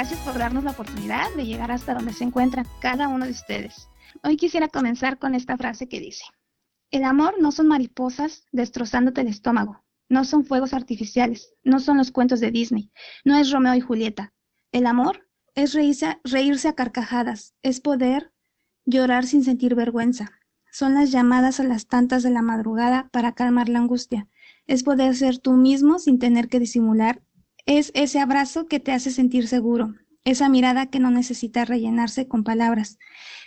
Gracias por darnos la oportunidad de llegar hasta donde se encuentra cada uno de ustedes. Hoy quisiera comenzar con esta frase que dice, el amor no son mariposas destrozándote el estómago, no son fuegos artificiales, no son los cuentos de Disney, no es Romeo y Julieta. El amor es reírse, reírse a carcajadas, es poder llorar sin sentir vergüenza. Son las llamadas a las tantas de la madrugada para calmar la angustia. Es poder ser tú mismo sin tener que disimular es ese abrazo que te hace sentir seguro, esa mirada que no necesita rellenarse con palabras,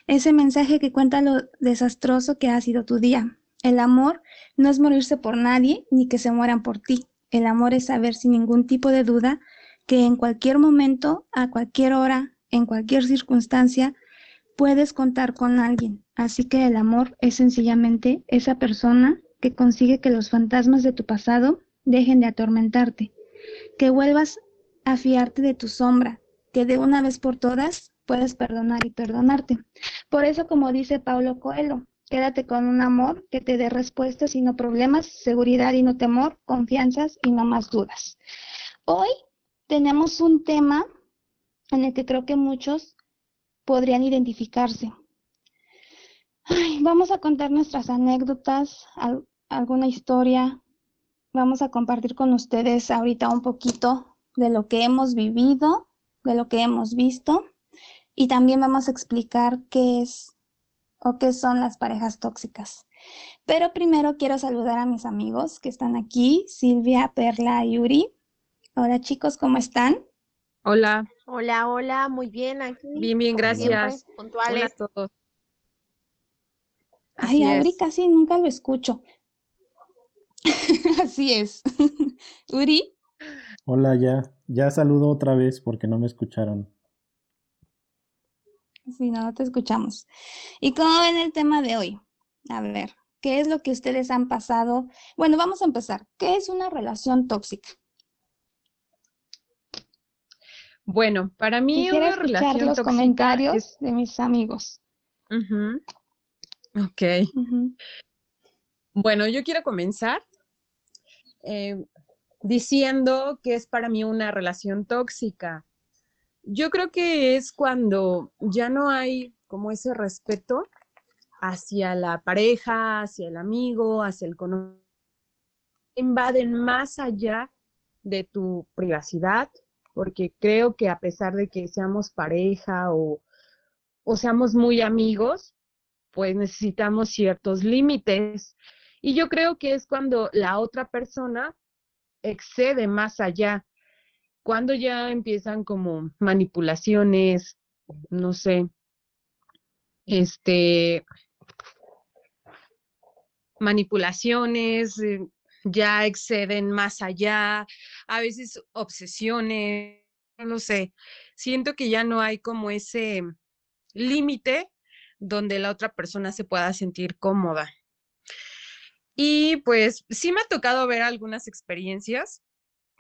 ese mensaje que cuenta lo desastroso que ha sido tu día. El amor no es morirse por nadie ni que se mueran por ti. El amor es saber sin ningún tipo de duda que en cualquier momento, a cualquier hora, en cualquier circunstancia, puedes contar con alguien. Así que el amor es sencillamente esa persona que consigue que los fantasmas de tu pasado dejen de atormentarte que vuelvas a fiarte de tu sombra, que de una vez por todas puedes perdonar y perdonarte. Por eso, como dice Paulo Coelho, quédate con un amor que te dé respuestas y no problemas, seguridad y no temor, confianzas y no más dudas. Hoy tenemos un tema en el que creo que muchos podrían identificarse. vamos a contar nuestras anécdotas, alguna historia, vamos a compartir con ustedes ahorita un poquito de lo que hemos vivido, de lo que hemos visto y también vamos a explicar qué es o qué son las parejas tóxicas. Pero primero quiero saludar a mis amigos que están aquí, Silvia, Perla y Yuri. Hola chicos, ¿cómo están? Hola. Hola, hola, muy bien aquí. Bien, bien, gracias. puntuales. Hola a todos. Ay, a Yuri casi nunca lo escucho. Así es. Uri. Hola, ya. Ya saludo otra vez porque no me escucharon. Sí, no, no te escuchamos. ¿Y cómo ven el tema de hoy? A ver, ¿qué es lo que ustedes han pasado? Bueno, vamos a empezar. ¿Qué es una relación tóxica? Bueno, para mí Quisiera una relación los comentarios de mis amigos. Ok. Bueno, yo quiero comenzar eh, diciendo que es para mí una relación tóxica. Yo creo que es cuando ya no hay como ese respeto hacia la pareja, hacia el amigo, hacia el conocido, invaden más allá de tu privacidad, porque creo que a pesar de que seamos pareja o, o seamos muy amigos, pues necesitamos ciertos límites y yo creo que es cuando la otra persona excede más allá, cuando ya empiezan como manipulaciones, no sé, este, manipulaciones, eh, ya exceden más allá, a veces obsesiones, no sé, siento que ya no hay como ese límite donde la otra persona se pueda sentir cómoda. Y pues sí me ha tocado ver algunas experiencias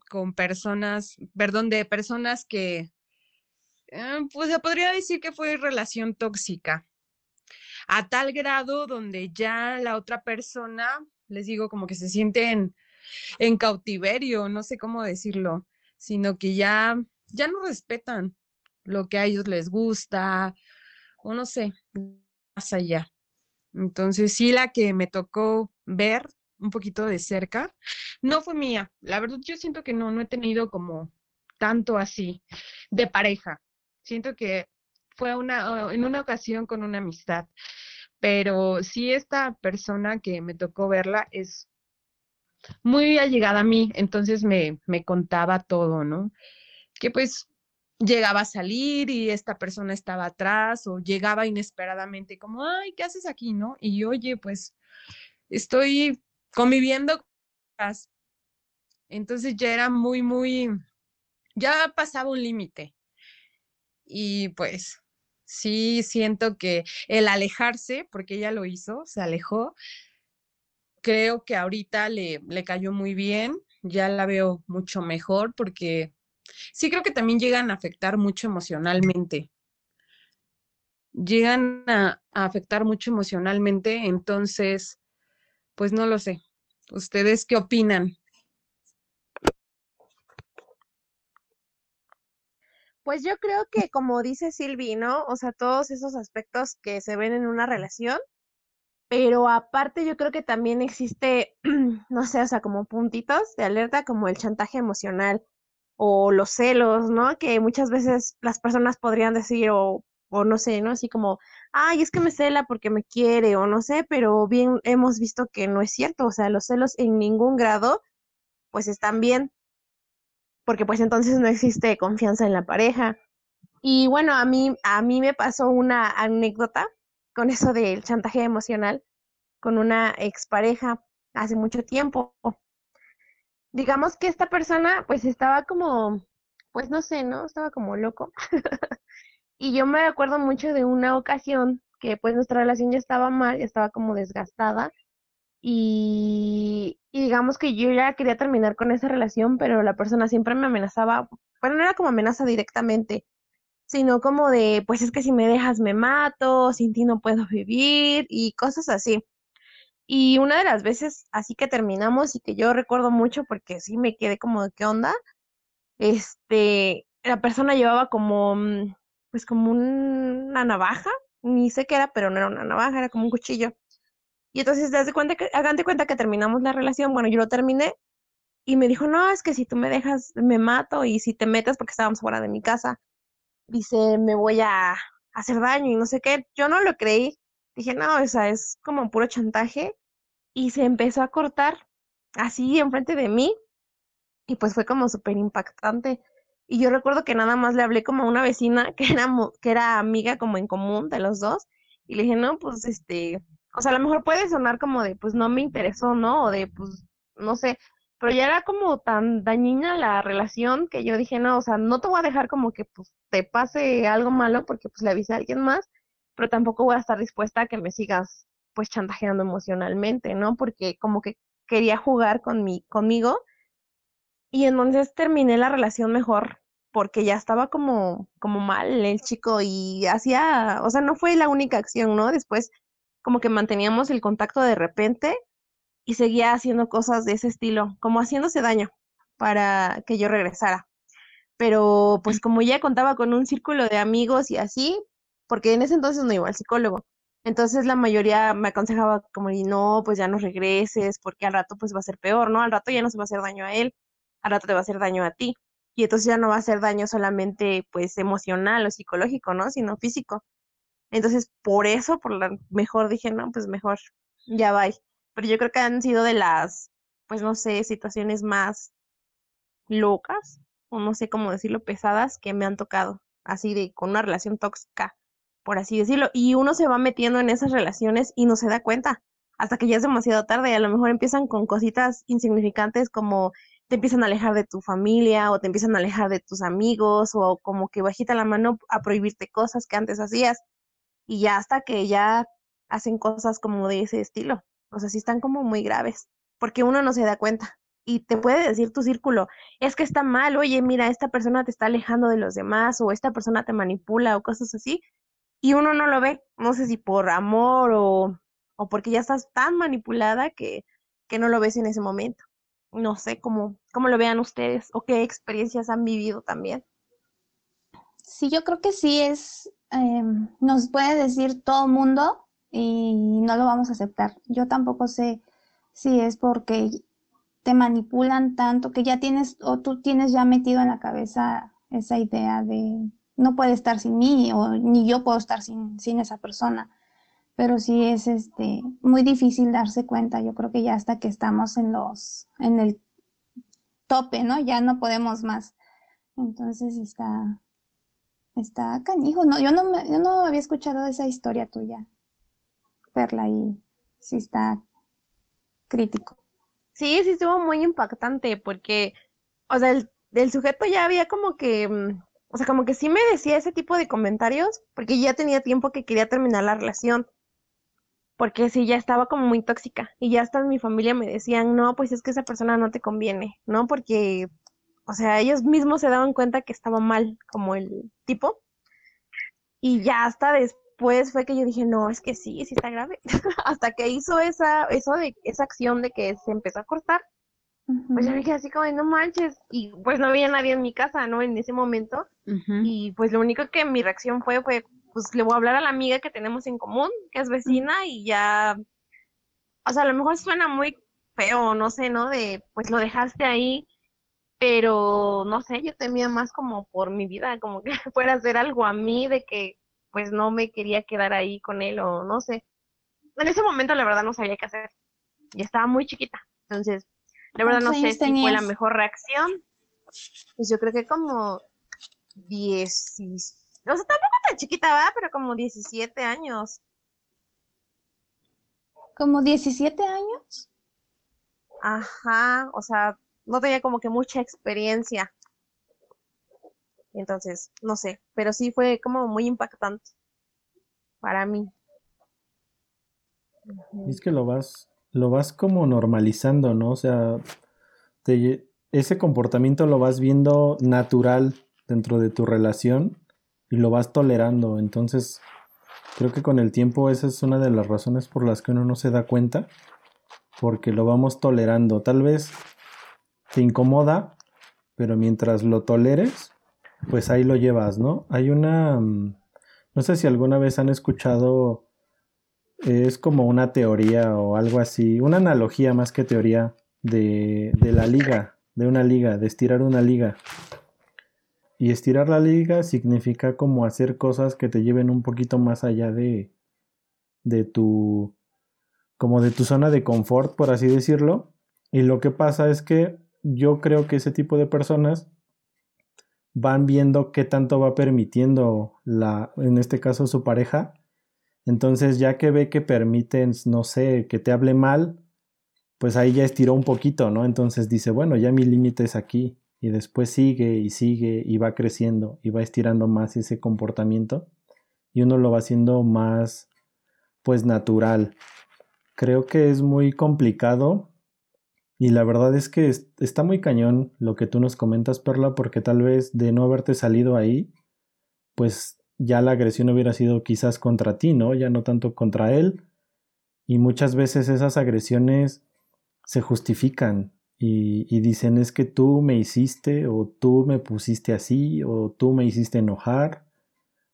con personas, perdón, de personas que, eh, pues se podría decir que fue relación tóxica, a tal grado donde ya la otra persona, les digo, como que se sienten en cautiverio, no sé cómo decirlo, sino que ya, ya no respetan lo que a ellos les gusta, o no sé, más allá. Entonces, sí, la que me tocó ver un poquito de cerca, no fue mía. La verdad, yo siento que no, no he tenido como tanto así de pareja. Siento que fue una, en una ocasión con una amistad, pero sí esta persona que me tocó verla es muy allegada a mí, entonces me, me contaba todo, ¿no? Que pues llegaba a salir y esta persona estaba atrás o llegaba inesperadamente como, ay, ¿qué haces aquí, no? Y oye, pues estoy conviviendo. Entonces ya era muy, muy, ya pasaba un límite. Y pues sí siento que el alejarse, porque ella lo hizo, se alejó, creo que ahorita le, le cayó muy bien, ya la veo mucho mejor porque sí creo que también llegan a afectar mucho emocionalmente. Llegan a, afectar mucho emocionalmente, entonces, pues no lo sé. ¿Ustedes qué opinan? Pues yo creo que como dice Silvi, ¿no? O sea, todos esos aspectos que se ven en una relación, pero aparte yo creo que también existe, no sé, o sea, como puntitos de alerta como el chantaje emocional o los celos, ¿no? Que muchas veces las personas podrían decir o, o no sé, ¿no? Así como, ay, es que me cela porque me quiere o no sé, pero bien hemos visto que no es cierto, o sea, los celos en ningún grado pues están bien, porque pues entonces no existe confianza en la pareja. Y bueno, a mí, a mí me pasó una anécdota con eso del chantaje emocional con una expareja hace mucho tiempo. Digamos que esta persona pues estaba como, pues no sé, ¿no? Estaba como loco. y yo me acuerdo mucho de una ocasión que pues nuestra relación ya estaba mal, ya estaba como desgastada y, digamos que yo ya quería terminar con esa relación, pero la persona siempre me amenazaba, bueno, no era como amenaza directamente, sino como de, pues es que si me dejas me mato, sin ti no puedo vivir y cosas así. Y una de las veces así que terminamos y que yo recuerdo mucho porque sí me quedé como de qué onda, este, la persona llevaba como, mm, pues como una navaja, ni sé qué era, pero no era una navaja, era como un cuchillo. Y entonces, de cuenta que, hagan de cuenta que terminamos la relación, bueno, yo lo terminé y me dijo, no, es que si tú me dejas, me mato y si te metes porque estábamos fuera de mi casa, dice, me voy a hacer daño y no sé qué. Yo no lo creí. Dije, no, o sea, es como puro chantaje. Y se empezó a cortar así enfrente de mí y pues fue como súper impactante. Y yo recuerdo que nada más le hablé como a una vecina que era, que era amiga como en común de los dos y le dije, no, pues este, o sea, a lo mejor puede sonar como de, pues no me interesó, ¿no? O de, pues, no sé, pero ya era como tan dañina la relación que yo dije, no, o sea, no te voy a dejar como que, pues, te pase algo malo porque, pues, le avisé a alguien más, pero tampoco voy a estar dispuesta a que me sigas, pues, chantajeando emocionalmente, ¿no? Porque como que quería jugar con mi, conmigo y entonces terminé la relación mejor porque ya estaba como, como mal el chico y hacía, o sea, no fue la única acción, ¿no? Después como que manteníamos el contacto de repente y seguía haciendo cosas de ese estilo, como haciéndose daño para que yo regresara. Pero pues como ya contaba con un círculo de amigos y así, porque en ese entonces no iba al psicólogo, entonces la mayoría me aconsejaba como, no, pues ya no regreses, porque al rato pues va a ser peor, ¿no? Al rato ya no se va a hacer daño a él, al rato te va a hacer daño a ti. Y entonces ya no va a ser daño solamente pues emocional o psicológico, ¿no? Sino físico. Entonces, por eso, por lo mejor dije, no, pues mejor, ya va. Pero yo creo que han sido de las, pues no sé, situaciones más locas, o no sé cómo decirlo, pesadas que me han tocado, así de con una relación tóxica, por así decirlo. Y uno se va metiendo en esas relaciones y no se da cuenta, hasta que ya es demasiado tarde. Y a lo mejor empiezan con cositas insignificantes como te empiezan a alejar de tu familia o te empiezan a alejar de tus amigos o como que bajita la mano a prohibirte cosas que antes hacías y ya hasta que ya hacen cosas como de ese estilo. O sea, sí están como muy graves, porque uno no se da cuenta. Y te puede decir tu círculo, es que está mal, oye, mira, esta persona te está alejando de los demás, o esta persona te manipula, o cosas así, y uno no lo ve, no sé si por amor o, o porque ya estás tan manipulada que, que no lo ves en ese momento. No sé cómo, cómo lo vean ustedes o qué experiencias han vivido también. Sí, yo creo que sí es, Em, nos puede decir todo mundo y no lo vamos a aceptar. Yo tampoco sé si es porque te manipulan tanto que ya tienes o tú tienes ya metido en la cabeza esa idea de no puede estar sin mí o ni yo puedo estar sin, sin esa persona. Pero sí es este muy difícil darse cuenta. Yo creo que ya hasta que estamos en los en el tope, ¿no? Ya no podemos más. Entonces está Está canijo, no, yo no, me, yo no había escuchado esa historia tuya, Perla, y sí está crítico. Sí, sí estuvo muy impactante porque, o sea, el, sujeto ya había como que, mm, o sea, como que sí me decía ese tipo de comentarios porque ya tenía tiempo que quería terminar la relación, porque sí, ya estaba como muy tóxica y ya hasta mi familia me decían, no, pues es que esa persona no te conviene, ¿no? Porque o sea, ellos mismos se daban cuenta que estaba mal como el tipo. Y ya hasta después fue que yo dije, no, es que sí, sí está grave. hasta que hizo esa, eso de, esa acción de que se empezó a cortar, Pues yo quedé así como, no manches, y pues no había nadie en mi casa, ¿no? En ese momento, y pues lo único que mi reacción fue, fue, pues le voy a hablar a la amiga que tenemos en común, que es vecina, y ya, o sea, a lo mejor suena muy feo, no sé, ¿no? De, pues lo dejaste ahí, pero no sé, yo temía más como por mi vida, como que fuera a hacer algo a mí, de que pues no me quería quedar ahí con él o no sé. En ese momento la verdad no sabía qué hacer. Y estaba muy chiquita. Entonces, la verdad no sé si fue la mejor reacción. Pues yo creo que como 10, o sea, tampoco tan chiquita, va, pero como 17 años. ¿Como 17 años? Ajá, o sea, no tenía como que mucha experiencia. Entonces, no sé, pero sí fue como muy impactante para mí. Es que lo vas, lo vas como normalizando, ¿no? O sea, ese comportamiento lo vas viendo natural dentro de tu relación y lo vas tolerando. Entonces, creo que con el tiempo esa es una de las razones por las que uno no se da cuenta, porque lo vamos tolerando. Tal vez te incomoda, pero mientras lo toleres, pues ahí lo llevas, ¿no? Hay una, mm, no sé si alguna vez han escuchado, es como una teoría o algo así, una analogía más que teoría de, de la liga, de una liga, de estirar una liga. Y estirar la liga significa como hacer cosas que te lleven un poquito más allá de, de tu, como de tu zona de confort, por así decirlo. Y lo que pasa es que yo creo que ese tipo de personas van viendo qué tanto va permitiendo la, en este caso su pareja. Entonces, ya que ve que permiten, no sé, que te hable mal, pues ahí ya estiró un poquito, ¿no? Entonces dice, bueno, ya mi límite es aquí. Y después sigue y sigue y va creciendo y va estirando más ese comportamiento. Y uno lo va haciendo más, pues, natural. Creo que es muy complicado y la verdad es que está muy cañón lo que tú nos comentas, Perla, porque tal vez de no haberte salido ahí, pues ya la agresión hubiera sido quizás contra ti, ¿no? Ya no tanto contra él. Y muchas veces esas agresiones se justifican y, dicen es que tú me hiciste o tú me pusiste así o tú me hiciste enojar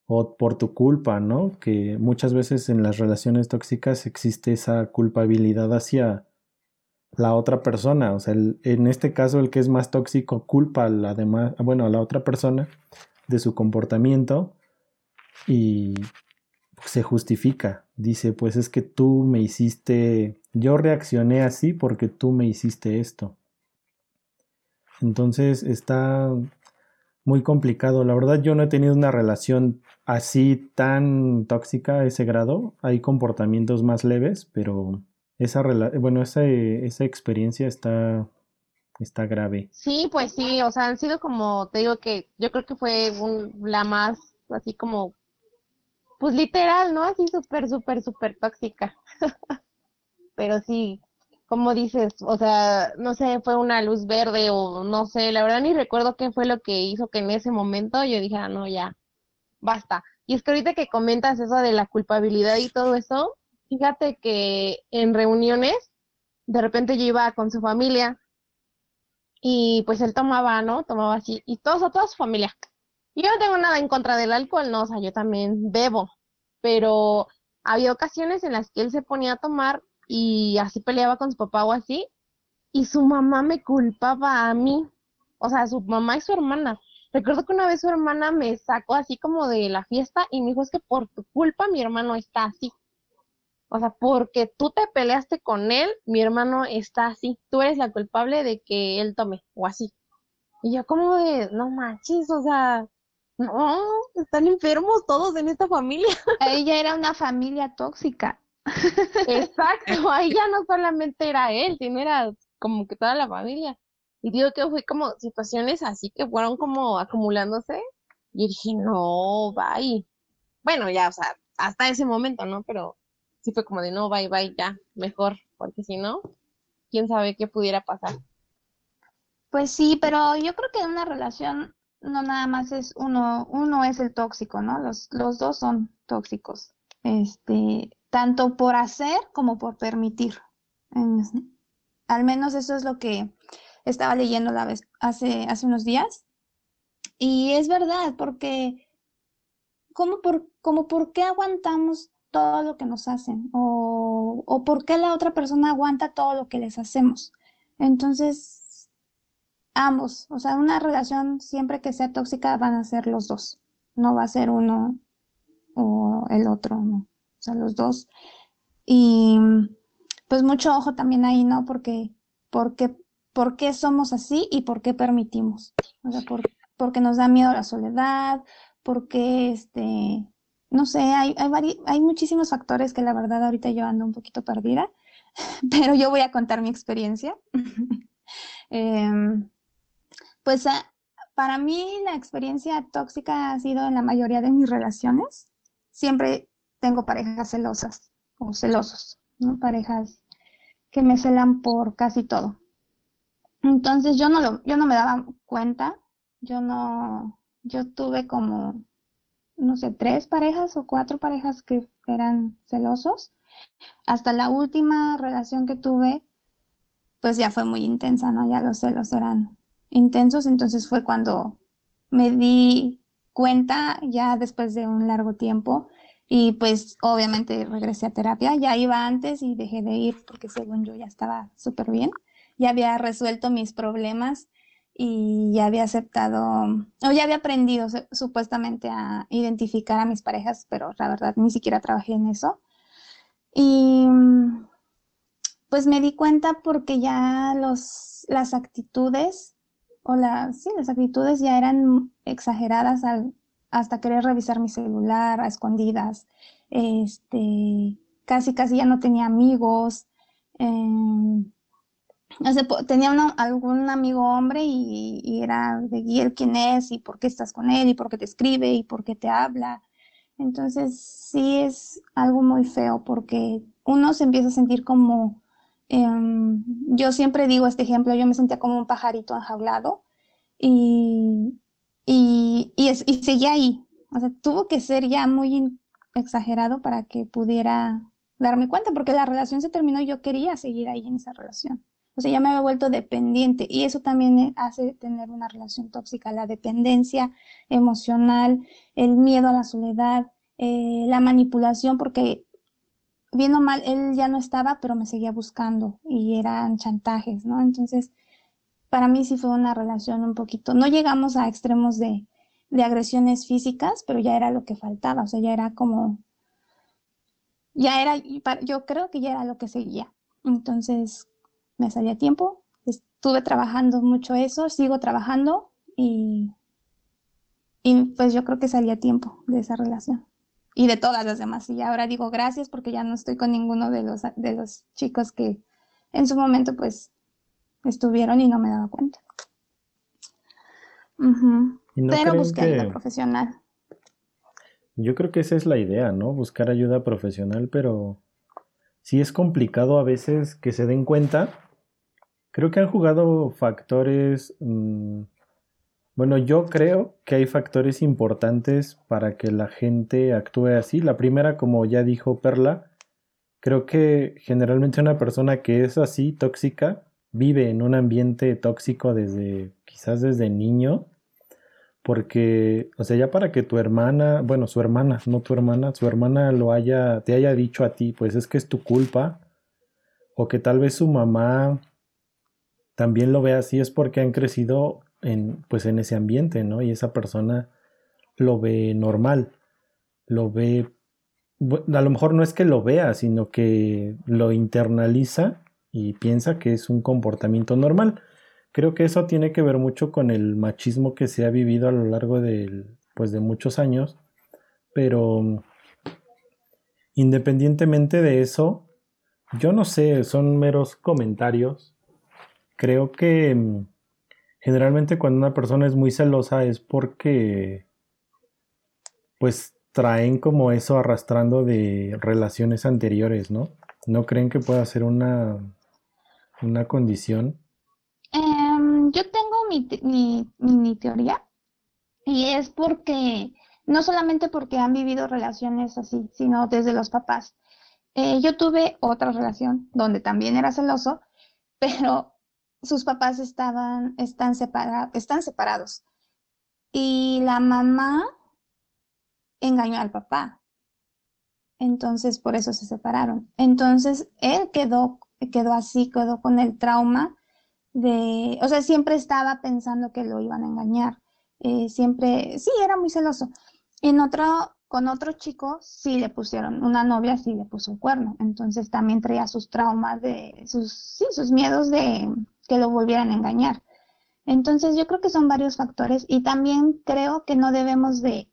o por tu culpa, ¿no? Que muchas veces en las relaciones tóxicas existe esa culpabilidad hacia la otra persona. O sea, en este caso el que es más tóxico culpa a la demás, bueno, a la otra persona de su comportamiento y se justifica. Dice, pues es que tú me hiciste, yo reaccioné así porque tú me hiciste esto. Entonces está muy complicado. La verdad yo no he tenido una relación así tan tóxica a ese grado. Hay comportamientos más leves, pero esa bueno, esa, esa experiencia está, está grave. Sí, pues sí, o sea, han sido como, te digo que yo creo que fue la más, así como, pues literal, ¿no? Así súper, súper, súper tóxica. Pero sí, como dices, o sea, no sé, fue una luz verde o no sé, la verdad ni recuerdo qué fue lo que hizo que en ese momento yo dije, ah, no, ya, basta. Y es que ahorita que comentas eso de la culpabilidad y todo eso, Fíjate que en reuniones, de repente yo iba con su familia y pues él tomaba, ¿no? Tomaba así, y todos a toda su familia. Yo no tengo nada en contra del alcohol, no, o sea, yo también bebo, pero había ocasiones en las que él se ponía a tomar y así peleaba con su papá o así, y su mamá me culpaba a mí, o sea, su mamá y su hermana. Recuerdo que una vez su hermana me sacó así como de la fiesta y me dijo, es que por tu culpa mi hermano está así. O sea, porque tú te peleaste con él, mi hermano está así. Tú eres la culpable de que él tome, o así. Y yo como de, no manches, o sea, no, están enfermos todos en esta familia. Ella era una familia tóxica. Exacto, ahí ya no solamente era él, sino era como que toda la familia. Y digo que fue como situaciones así que fueron como acumulándose. Y dije, no, bye. Bueno, ya, o sea, hasta ese momento, ¿no? Pero sí fue como de no, bye, bye, ya, mejor, porque si no, quién sabe qué pudiera pasar. Pues sí, pero yo creo que en una relación no nada más es uno, uno es el tóxico, ¿no? Los, los dos son tóxicos. Este, tanto por hacer como por permitir. Al menos eso es lo que estaba leyendo la vez hace, hace unos días. Y es verdad, porque ¿cómo por, como por qué aguantamos todo lo que nos hacen? O, o por qué la otra persona aguanta todo lo que les hacemos? Entonces, ambos, o sea, una relación siempre que sea tóxica van a ser los dos, no va a ser uno o el otro, no, o sea, los dos. Y pues mucho ojo también ahí, ¿no? Porque, porque, ¿por qué somos así y por qué permitimos? O sea, por, porque nos da miedo la soledad, porque, este, no sé, hay, hay, hay muchísimos factores que la verdad ahorita yo ando un poquito perdida, pero yo voy a contar mi experiencia. Em, pues ah, para mí la experiencia tóxica ha sido en la mayoría de mis relaciones. Siempre tengo parejas celosas o celosos. Parejas que me celan por casi todo. Entonces yo no lo, yo no me daba cuenta, yo no, yo tuve como, no sé, tres parejas o cuatro parejas que eran celosos. Hasta la última relación que tuve, pues ya fue muy intensa, ¿no? Ya los celos eran intensos, entonces fue cuando me di cuenta ya después de un largo tiempo y pues obviamente regresé a terapia, ya iba antes y dejé de ir porque según yo ya estaba súper bien, ya había resuelto mis problemas y ya había aceptado, o ya había aprendido supuestamente a identificar a mis parejas, pero la verdad ni siquiera trabajé en eso. Y pues me di cuenta porque ya los, las actitudes, o sí, las actitudes ya eran exageradas hasta querer revisar mi celular a escondidas. Este, casi, casi ya no tenía amigos. Eh, tenía algún amigo hombre y, era de guía quién es y por qué estás con él y por qué te escribe y por qué te habla. Entonces sí es algo muy feo porque uno se empieza a sentir como, em, yo siempre digo este ejemplo, yo me sentía como un pajarito enjaulado y, y, y, y seguía ahí. O sea, tuvo que ser ya muy exagerado para que pudiera darme cuenta, porque la relación se terminó y yo quería seguir ahí en esa relación. O sea, ya me había vuelto dependiente y eso también hace tener una relación tóxica, la dependencia emocional, el miedo a la soledad, eh, la manipulación, porque bien o mal, él ya no estaba, pero me seguía buscando y eran chantajes, ¿no? Entonces, para mí sí fue una relación un poquito, no llegamos a extremos de, de agresiones físicas, pero ya era lo que faltaba, o sea, ya era como, ya era, yo creo que ya era lo que seguía. Entonces, me salía tiempo, estuve trabajando mucho eso, sigo trabajando y, y pues yo creo que salía tiempo de esa relación y de todas las demás. Y ahora digo gracias porque ya no estoy con ninguno de los, de los chicos que en su momento pues estuvieron y no me daba cuenta. Pero busqué ayuda profesional. Yo creo que esa es la idea, ¿no? Buscar ayuda profesional, pero sí es complicado a veces que se den cuenta. Creo que han jugado factores... Mm, bueno, yo creo que hay factores importantes para que la gente actúe así. La primera, como ya dijo Perla, creo que generalmente una persona que es así, tóxica, vive en un ambiente tóxico desde quizás desde niño, porque, o sea, ya para que tu hermana, bueno, su hermana, no tu hermana, su hermana lo haya, te haya dicho a ti, pues es que es tu culpa, o que tal vez su mamá también lo vea así, es porque han crecido en, pues en ese ambiente, ¿no? Y esa persona lo ve normal, lo ve, a lo mejor no es que lo vea, sino que lo internaliza y piensa que es un comportamiento normal. Creo que eso tiene que ver mucho con el machismo que se ha vivido a lo largo de, pues de muchos años, pero independientemente de eso, yo no sé, son meros comentarios. Creo que generalmente cuando una persona es muy celosa es porque pues traen como eso arrastrando de relaciones anteriores, ¿no? ¿No creen que pueda ser una una condición? Em, yo tengo mi, mi, teoría y es porque, no solamente porque han vivido relaciones así, sino desde los papás. Eh, yo tuve otra relación donde también era celoso pero sus papás estaban, están, están separados. Y la mamá engañó al papá. Entonces, por eso se separaron. Entonces, él quedó, quedó así, quedó con el trauma de, o sea, siempre estaba pensando que lo iban a engañar. Eh, siempre, sí, era muy celoso. En otro, con otro chico sí le pusieron, una novia sí le puso cuerno. Entonces también traía sus traumas de, sus, sí, sus miedos de que lo volvieran a engañar. Entonces yo creo que son varios factores y también creo que no debemos de,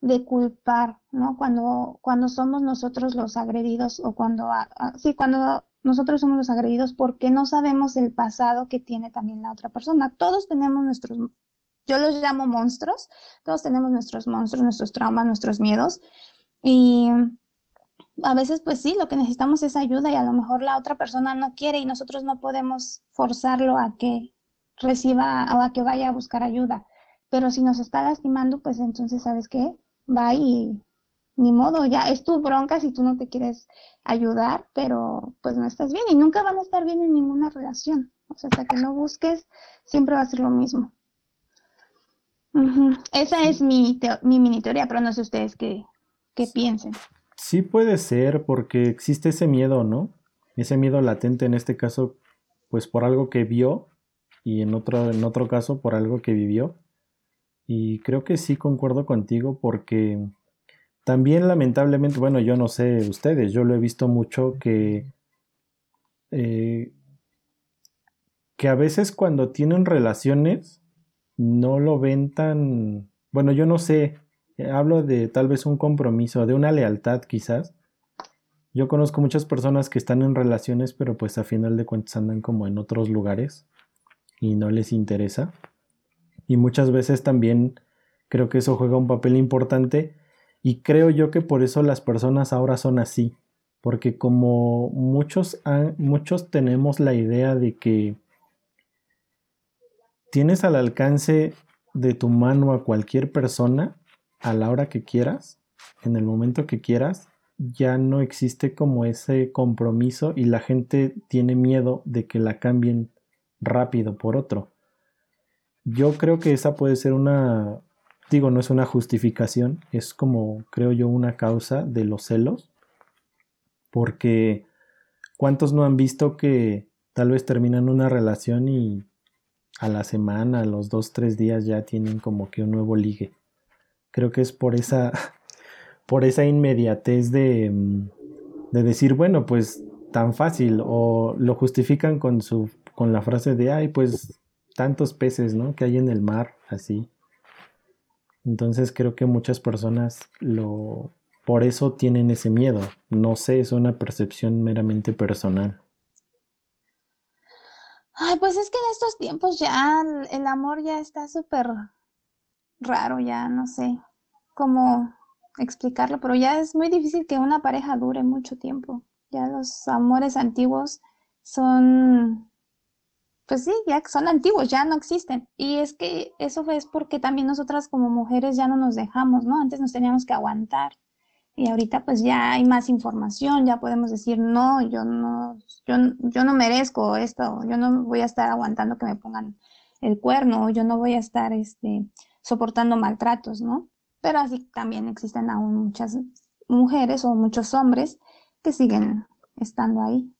de culpar, ¿no? Cuando, cuando somos nosotros los agredidos o cuando, sí, cuando nosotros somos los agredidos porque no sabemos el pasado que tiene también la otra persona. Todos tenemos nuestros, yo los llamo monstruos, todos tenemos nuestros monstruos, nuestros traumas, nuestros miedos y a veces pues sí, lo que necesitamos es ayuda y a lo mejor la otra persona no quiere y nosotros no podemos forzarlo a que reciba o a que vaya a buscar ayuda. Pero si nos está lastimando, pues entonces, ¿sabes qué? Va y ni modo, ya es tu bronca si tú no te quieres ayudar, pero pues no estás bien y nunca van a estar bien en ninguna relación. O sea, hasta que no busques, siempre va a ser lo mismo. Esa es mi, mi mini teoría, pero no sé ustedes qué, qué piensen. Sí puede ser porque existe ese miedo, ¿no? Ese miedo latente en este caso, pues por algo que vio y en otro, en otro caso por algo que vivió. Y creo que sí concuerdo contigo porque también lamentablemente, bueno, yo no sé ustedes, yo lo he visto mucho que, eh, que a veces cuando tienen relaciones no lo ven tan, bueno, yo no sé, hablo de tal vez un compromiso, de una lealtad quizás. Yo conozco muchas personas que están en relaciones, pero pues a final de cuentas andan como en otros lugares y no les interesa. Y muchas veces también creo que eso juega un papel importante y creo yo que por eso las personas ahora son así. Porque como muchos, muchos tenemos la idea de que tienes al alcance de tu mano a cualquier persona a la hora que quieras, en el momento que quieras, ya no existe como ese compromiso y la gente tiene miedo de que la cambien rápido por otro. Yo creo que esa puede ser una, digo, no es una justificación, es como, creo yo, una causa de los celos, porque ¿cuántos no han visto que tal vez terminan una relación y a la semana, a los dos, tres días ya tienen como que un nuevo ligue? Creo que es por esa, por esa inmediatez de, de decir, bueno, pues tan fácil, o lo justifican con su con la frase de, ay, pues tantos peces, ¿no? Que hay en el mar, así. Entonces creo que muchas personas lo, por eso tienen ese miedo. No sé, es una percepción meramente personal. Ay, pues es que en estos tiempos ya el amor ya está súper raro, ya no sé cómo explicarlo, pero ya es muy difícil que una pareja dure mucho tiempo. Ya los amores antiguos son pues sí, ya son antiguos, ya no existen. Y es que eso es porque también nosotras como mujeres ya no nos dejamos, ¿no? Antes nos teníamos que aguantar. Y ahorita pues ya hay más información, ya podemos decir, no, yo no, yo, yo no merezco esto, yo no voy a estar aguantando que me pongan el cuerno, yo no voy a estar este, soportando maltratos, ¿no? Pero así también existen aún muchas mujeres o muchos hombres que siguen estando ahí.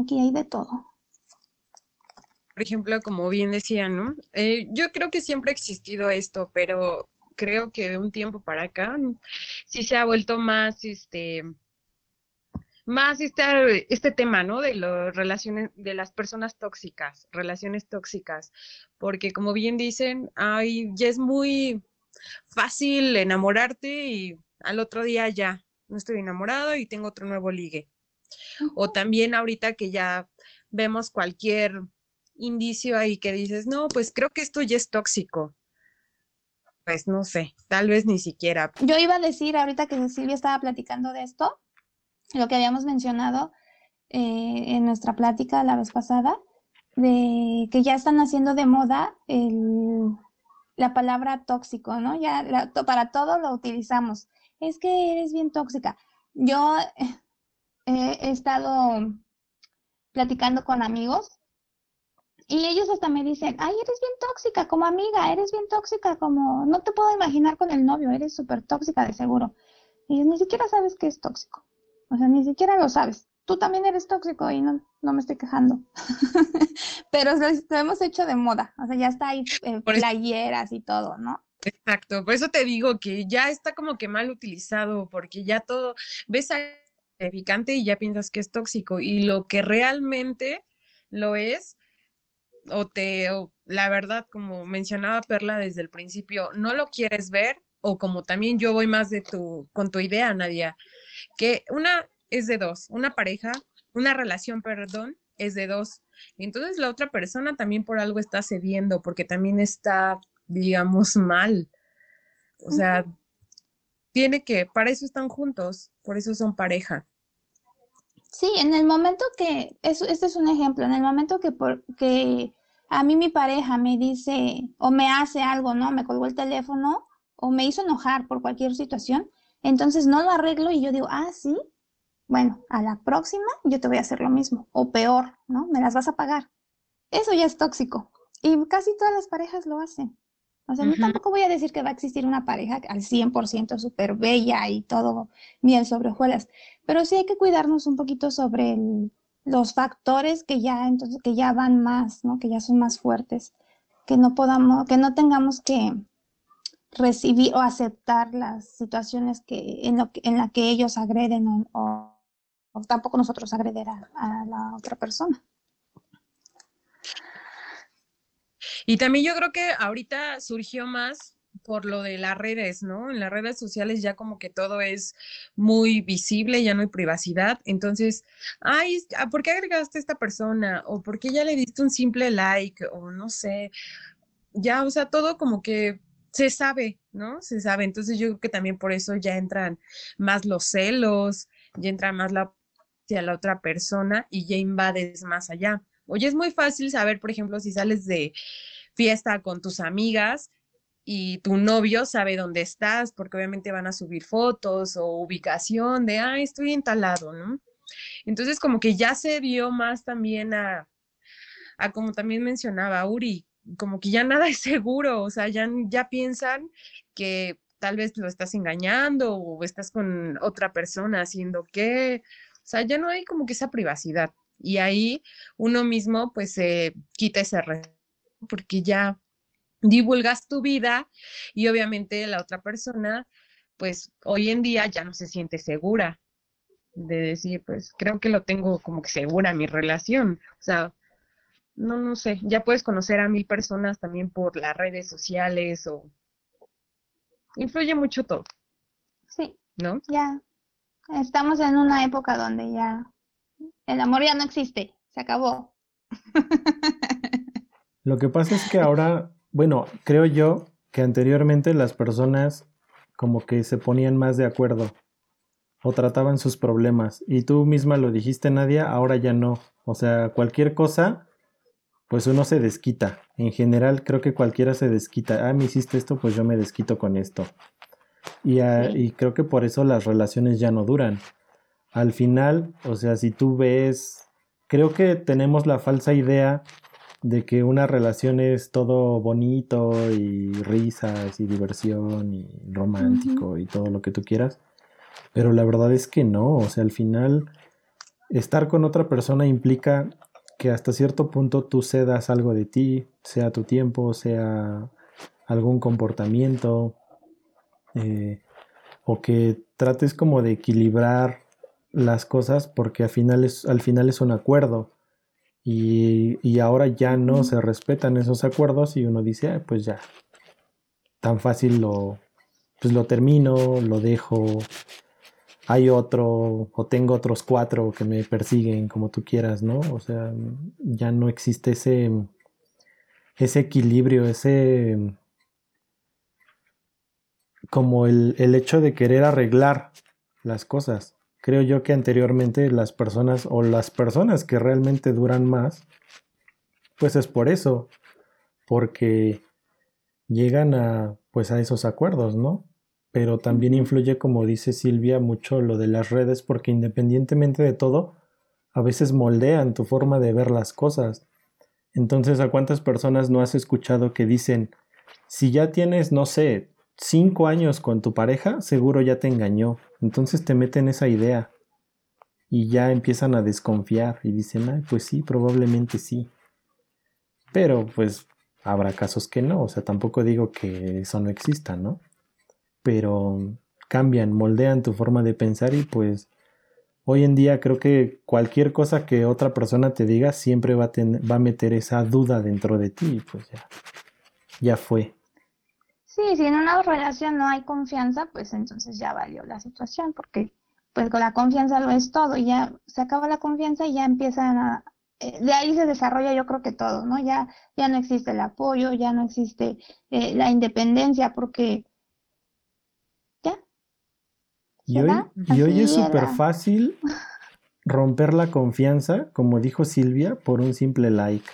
Aquí hay de todo por ejemplo, como bien decía, ¿no? Eh, yo creo que siempre ha existido esto, pero creo que de un tiempo para acá sí se ha vuelto más, este, más este, este tema, ¿no? De las relaciones, de las personas tóxicas, relaciones tóxicas, porque como bien dicen, ay, ya es muy fácil enamorarte y al otro día ya no estoy enamorado y tengo otro nuevo ligue. O también ahorita que ya vemos cualquier indicio ahí que dices, no, pues creo que esto ya es tóxico. Pues no sé, tal vez ni siquiera. Yo iba a decir ahorita que Silvia estaba platicando de esto, lo que habíamos mencionado eh, en nuestra plática la vez pasada, de que ya están haciendo de moda el, la palabra tóxico, ¿no? Ya para todo lo utilizamos. Es que eres bien tóxica. Yo he estado platicando con amigos y ellos hasta me dicen, ay, eres bien tóxica como amiga, eres bien tóxica como, no te puedo imaginar con el novio, eres súper tóxica de seguro. Y ni siquiera sabes que es tóxico, o sea, ni siquiera lo sabes. Tú también eres tóxico y no, no me estoy quejando. Pero lo, hemos hecho de moda, o sea, ya está ahí eh, playeras y todo, ¿no? Exacto, por eso te digo que ya está como que mal utilizado, porque ya todo, ves a picante y ya piensas que es tóxico, y lo que realmente lo es, o te, la verdad, como mencionaba Perla desde el principio, no lo quieres ver, o como también yo voy más de tu, con tu idea, Nadia, que una es de dos, una pareja, una relación, perdón, es de dos. Entonces la otra persona también por algo está cediendo, porque también está, digamos, mal. O sea, tiene que, para eso están juntos, por eso son pareja. Sí, en el momento que, eso, este es un ejemplo, en el momento que, por, que a mí mi pareja me dice o me hace algo, ¿no? Me colgó el teléfono o me hizo enojar por cualquier situación, entonces no lo arreglo y yo digo, ah, sí, bueno, a la próxima yo te voy a hacer lo mismo o peor, ¿no? Me las vas a pagar. Eso ya es tóxico y casi todas las parejas lo hacen. O sea, yo tampoco voy a decir que va a existir una pareja al 100% súper bella y todo miel sobre hojuelas, pero sí hay que cuidarnos un poquito sobre los factores que ya, entonces, que ya van más, ¿no? Que ya son más fuertes, que no podamos, que no tengamos que recibir o aceptar las situaciones que en, lo en la que ellos agreden o, tampoco nosotros agreder a la otra persona. Y también yo creo que ahorita surgió más por lo de las redes, ¿no? En las redes sociales ya como que todo es muy visible, ya no hay privacidad. Entonces, ay, ah, ¿por qué agregaste a esta persona? O ¿por qué ya le diste un simple like? O no sé. Ya, o sea, todo como que se sabe, ¿no? Se sabe. Entonces yo creo que también por eso ya entran más los celos, ya entra más la hacia la otra persona y ya invades más allá. Oye, es muy fácil saber, por ejemplo, si sales de fiesta con tus amigas y tu novio sabe dónde estás, porque obviamente van a subir fotos o ubicación de, ah, estoy entalado, ¿no? Entonces, como que ya se dio más también a, a como también mencionaba Uri, como que ya nada es seguro, o sea, ya, ya piensan que tal vez lo estás engañando o estás con otra persona haciendo qué, o sea, ya no hay como que esa privacidad. Y ahí uno mismo pues se quita ese respeto porque ya divulgas tu vida y obviamente la otra persona pues hoy en día ya no se siente segura de decir pues creo que lo tengo como que segura mi relación. O sea, no, no sé, ya puedes conocer a mil personas también por las redes sociales o influye mucho todo. Sí. ¿No? Ya. Estamos en una época donde ya el amor ya no existe, se acabó. Lo que pasa es que ahora, bueno, creo yo que anteriormente las personas como que se ponían más de acuerdo o trataban sus problemas. Y tú misma lo dijiste, Nadia, ahora ya no. O sea, cualquier cosa, pues uno se desquita. En general, creo que cualquiera se desquita. Ah, me hiciste esto, pues yo me desquito con esto. Y, y creo que por eso las relaciones ya no duran al final, o sea, si tú ves, creo que tenemos la falsa idea de que una relación es todo bonito y risas y diversión y romántico y todo lo que tú quieras, pero la verdad es que no, o sea, al final estar con otra persona implica que hasta cierto punto tú cedas algo de ti, sea tu tiempo, sea algún comportamiento, eh, o que trates como de equilibrar las cosas porque al final es, al final es un acuerdo y, ahora ya no se respetan esos acuerdos y uno dice, pues ya, tan fácil lo, pues lo termino, lo dejo, hay otro o tengo otros cuatro que me persiguen como tú quieras, ¿no? O sea, ya no existe ese, ese equilibrio, ese como el, el hecho de querer arreglar las cosas creo yo que anteriormente las personas o las personas que realmente duran más, pues es por eso, porque llegan a pues a esos acuerdos, ¿no? Pero también influye, como dice Silvia, mucho lo de las redes, porque independientemente de todo, a veces moldean tu forma de ver las cosas. Entonces, ¿a cuántas personas no has escuchado que dicen, si ya tienes, no sé, cinco años con tu pareja, seguro ya te engañó. Entonces te meten esa idea y ya empiezan a desconfiar y dicen, ay, pues sí, probablemente sí. Pero pues habrá casos que no, o sea, tampoco digo que eso no exista, ¿no? Pero cambian, moldean tu forma de pensar y pues hoy en día creo que cualquier cosa que otra persona te diga siempre va a, va a meter esa duda dentro de ti, pues ya, ya fue. Sí, si en una relación no hay confianza, pues entonces ya valió la situación, porque pues con la confianza lo es todo, y ya se acaba la confianza y ya empiezan a, eh, de ahí se desarrolla yo creo que todo, ¿no? Ya, ya no existe el apoyo, ya no existe eh, la independencia, porque. Y hoy, y hoy es súper fácil romper la confianza, como dijo Silvia, por un simple like.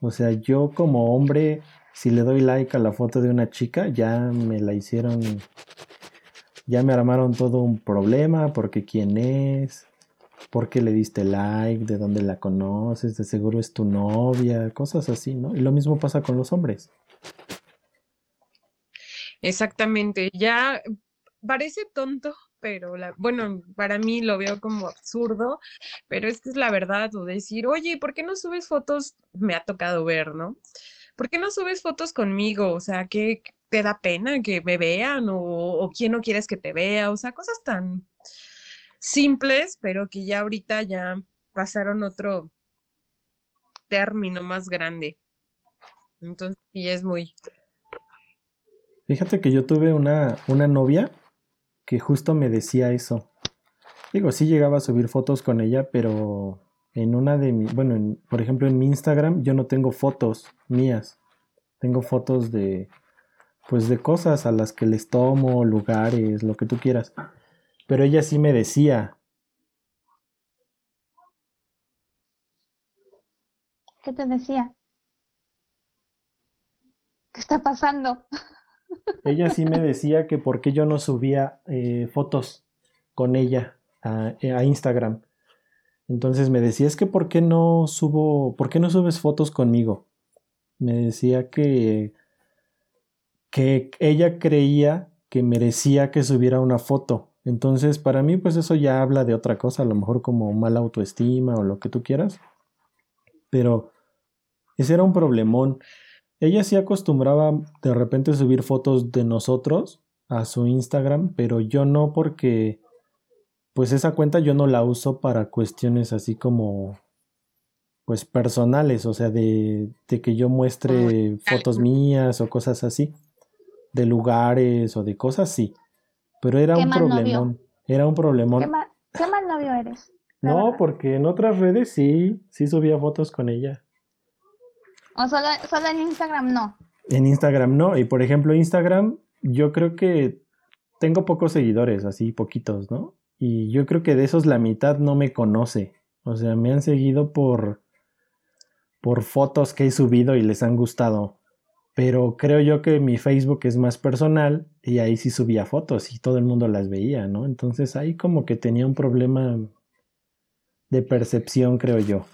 O sea, yo como hombre si le doy like a la foto de una chica, ya me la hicieron, ya me armaron todo un problema, porque quién es, por qué le diste like, de dónde la conoces, de seguro es tu novia, cosas así, ¿no? Y lo mismo pasa con los hombres. Exactamente, ya parece tonto, pero la, bueno, para mí lo veo como absurdo, pero es que es la verdad, o decir, oye, ¿por qué no subes fotos? Me ha tocado ver, ¿no? ¿por qué no subes fotos conmigo? O sea, ¿qué te da pena que me vean o, quién no quieres que te vea? O sea, cosas tan simples, pero que ya ahorita ya pasaron otro término más grande. Entonces, sí es muy... Fíjate que yo tuve una, una novia que justo me decía eso. Digo, sí llegaba a subir fotos con ella, pero en una de mis, bueno, por ejemplo en mi Instagram yo no tengo fotos mías, tengo fotos de, pues de cosas a las que les tomo, lugares, lo que tú quieras. Pero ella sí me decía. ¿Qué te decía? ¿Qué está pasando? Ella sí me decía que por qué yo no subía eh, fotos con ella a, a Instagram entonces me decía, es que ¿por qué no subo, por qué no subes fotos conmigo? Me decía que, que ella creía que merecía que subiera una foto. Entonces, para mí, pues eso ya habla de otra cosa, a lo mejor como mala autoestima o lo que tú quieras. Pero ese era un problemón. Ella sí acostumbraba de repente subir fotos de nosotros a su Instagram, pero yo no porque pues esa cuenta yo no la uso para cuestiones así como pues personales, o sea, de, que yo muestre fotos mías o cosas así, de lugares o de cosas, sí. Pero era un problemón, era un problemón. ¿Qué, mal novio eres? No, porque en otras redes sí, sí subía fotos con ella. ¿O solo, solo en Instagram no? En Instagram no, y por ejemplo Instagram yo creo que tengo pocos seguidores, así poquitos, ¿no? Y yo creo que de esos la mitad no me conoce. O sea, me han seguido por, por fotos que he subido y les han gustado. Pero creo yo que mi Facebook es más personal y ahí sí subía fotos y todo el mundo las veía, ¿no? Entonces ahí como que tenía un problema de percepción, creo yo.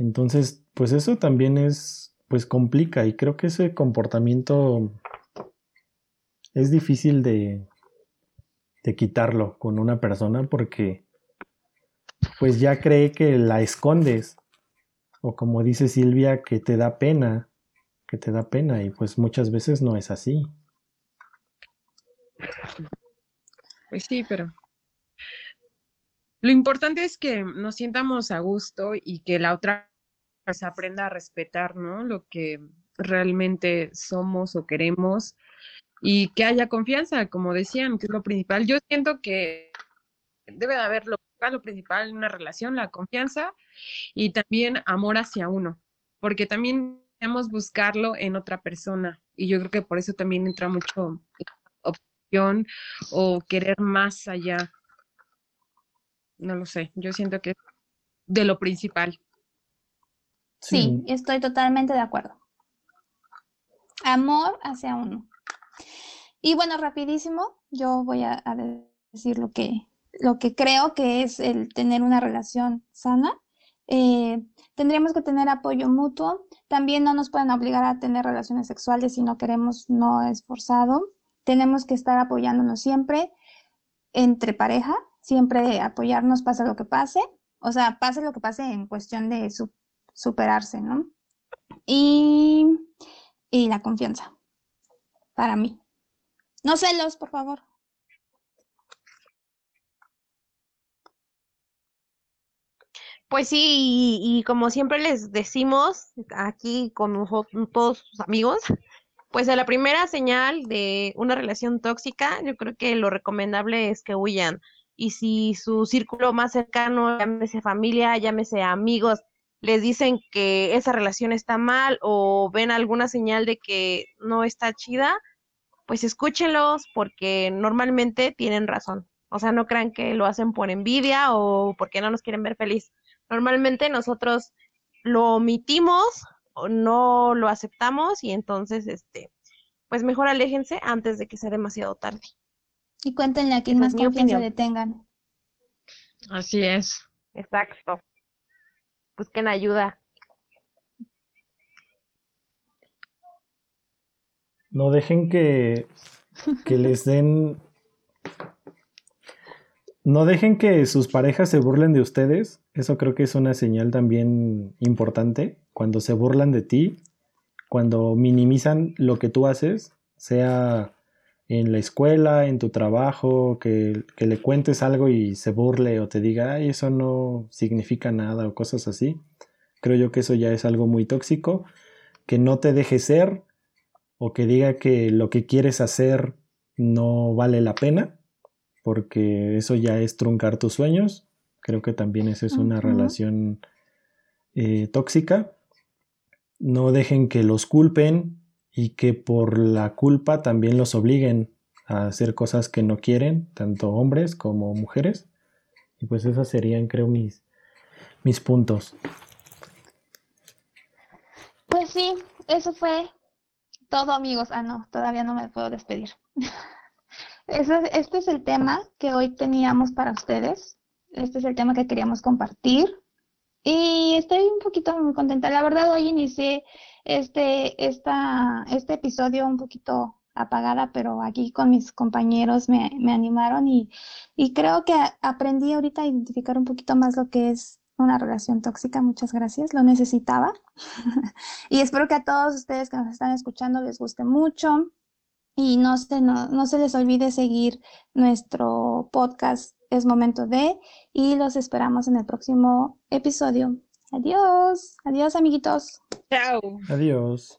Entonces, pues eso también es, pues complica y creo que ese comportamiento es difícil de, de quitarlo con una persona porque pues ya cree que la escondes o como dice Silvia que te da pena, que te da pena y pues muchas veces no es así. Pues sí, pero lo importante es que nos sientamos a gusto y que la otra se aprenda a respetar, ¿no? Lo que realmente somos o queremos y que haya confianza, como decían, que es lo principal. Yo siento que debe de haber lo, lo principal en una relación, la confianza y también amor hacia uno, porque también debemos buscarlo en otra persona y yo creo que por eso también entra mucho opción o querer más allá. No lo sé, yo siento que de lo principal. Sí, estoy totalmente de acuerdo. Amor hacia uno. Y bueno, rapidísimo, yo voy a, decir lo que, lo que creo que es el tener una relación sana. Eh, tendríamos que tener apoyo mutuo. También no nos pueden obligar a tener relaciones sexuales si no queremos, no es forzado. Tenemos que estar apoyándonos siempre entre pareja, siempre apoyarnos pase lo que pase. O sea, pase lo que pase en cuestión de superarse, ¿no? Y, y la confianza, para mí. No celos, por favor. Pues sí, y, como siempre les decimos aquí con todos sus amigos, pues a la primera señal de una relación tóxica, yo creo que lo recomendable es que huyan. Y si su círculo más cercano, llámese familia, llámese amigos, les dicen que esa relación está mal o ven alguna señal de que no está chida, pues escúchenlos porque normalmente tienen razón. O sea, no crean que lo hacen por envidia o porque no nos quieren ver feliz. Normalmente nosotros lo omitimos o no lo aceptamos y entonces, este, pues mejor aléjense antes de que sea demasiado tarde. Y cuéntenle a quien más confianza le tengan. Así es. Exacto. Busquen ayuda. No dejen que, que les den no dejen que sus parejas se burlen de ustedes. Eso creo que es una señal también importante. Cuando se burlan de ti, cuando minimizan lo que tú haces, sea en la escuela, en tu trabajo, que, que, le cuentes algo y se burle o te diga, ay, eso no significa nada o cosas así. Creo yo que eso ya es algo muy tóxico. Que no te deje ser o que diga que lo que quieres hacer no vale la pena porque eso ya es truncar tus sueños. Creo que también esa es una relación eh, tóxica. No dejen que los culpen y que por la culpa también los obliguen a hacer cosas que no quieren, tanto hombres como mujeres. Y pues esos serían, creo, mis, mis puntos. Pues sí, eso fue todo, amigos. Ah, no, todavía no me puedo despedir. este es el tema que hoy teníamos para ustedes. Este es el tema que queríamos compartir. Y estoy un poquito muy contenta. La verdad, hoy inicié este, esta, este episodio un poquito apagada, pero aquí con mis compañeros me, me animaron y, y, creo que aprendí ahorita a identificar un poquito más lo que es una relación tóxica. Muchas gracias, lo necesitaba. y espero que a todos ustedes que nos están escuchando les guste mucho. Y no se, no, se les olvide seguir nuestro podcast Es Momento de y los esperamos en el próximo episodio. Adiós, adiós amiguitos. Chao. Adiós.